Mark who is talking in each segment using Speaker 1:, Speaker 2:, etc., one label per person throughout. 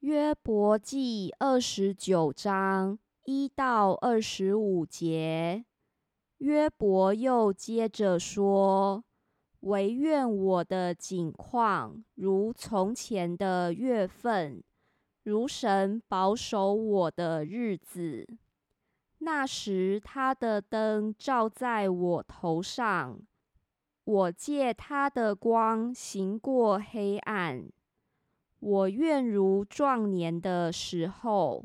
Speaker 1: 约伯记二十九章一到二十五节，约伯又接着说：“唯愿我的景况如从前的月份，如神保守我的日子。那时他的灯照在我头上，我借他的光行过黑暗。”我愿如壮年的时候，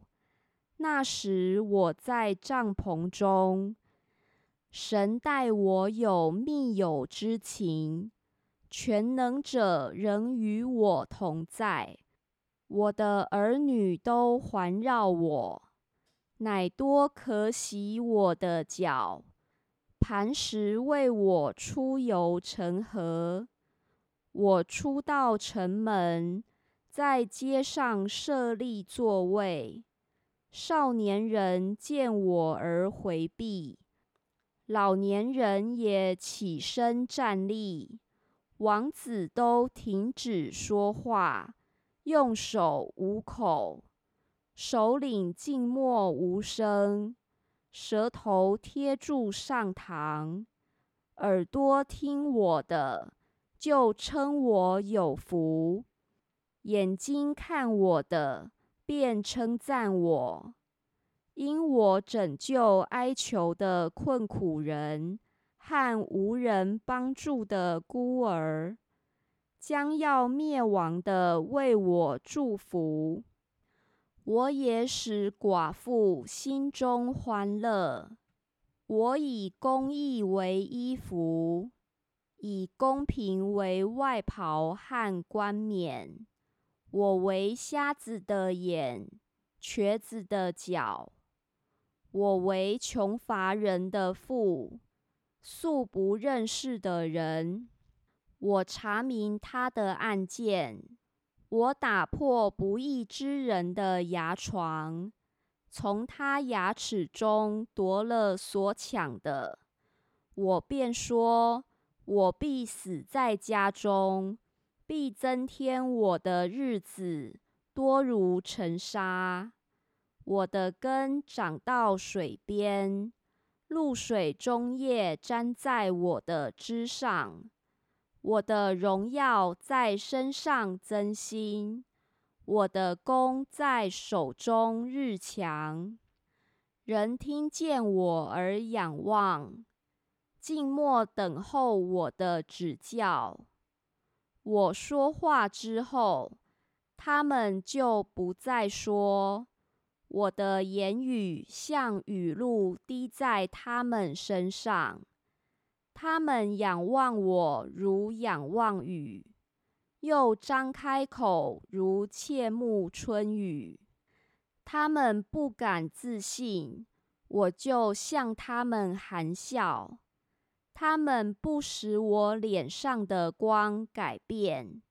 Speaker 1: 那时我在帐篷中，神待我有密友之情，全能者仍与我同在，我的儿女都环绕我，乃多可洗我的脚，磐石为我出游成河，我出到城门。在街上设立座位，少年人见我而回避，老年人也起身站立，王子都停止说话，用手捂口，首领静默无声，舌头贴住上膛，耳朵听我的，就称我有福。眼睛看我的，便称赞我，因我拯救哀求的困苦人和无人帮助的孤儿，将要灭亡的为我祝福。我也使寡妇心中欢乐。我以公义为衣服，以公平为外袍和冠冕。我为瞎子的眼，瘸子的脚；我为穷乏人的父，素不认识的人。我查明他的案件，我打破不义之人的牙床，从他牙齿中夺了所抢的。我便说：我必死在家中。必增添我的日子多如尘沙，我的根长到水边，露水中叶粘在我的枝上，我的荣耀在身上增新，我的弓在手中日强。人听见我而仰望，静默等候我的指教。我说话之后，他们就不再说。我的言语像雨露滴在他们身上，他们仰望我如仰望雨，又张开口如切慕春雨。他们不敢自信，我就向他们含笑。他们不使我脸上的光改变，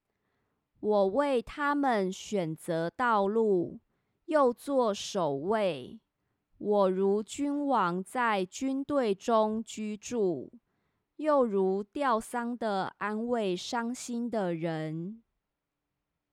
Speaker 1: 我为他们选择道路，又做守卫。我如君王在军队中居住，又如吊丧的安慰伤心的人。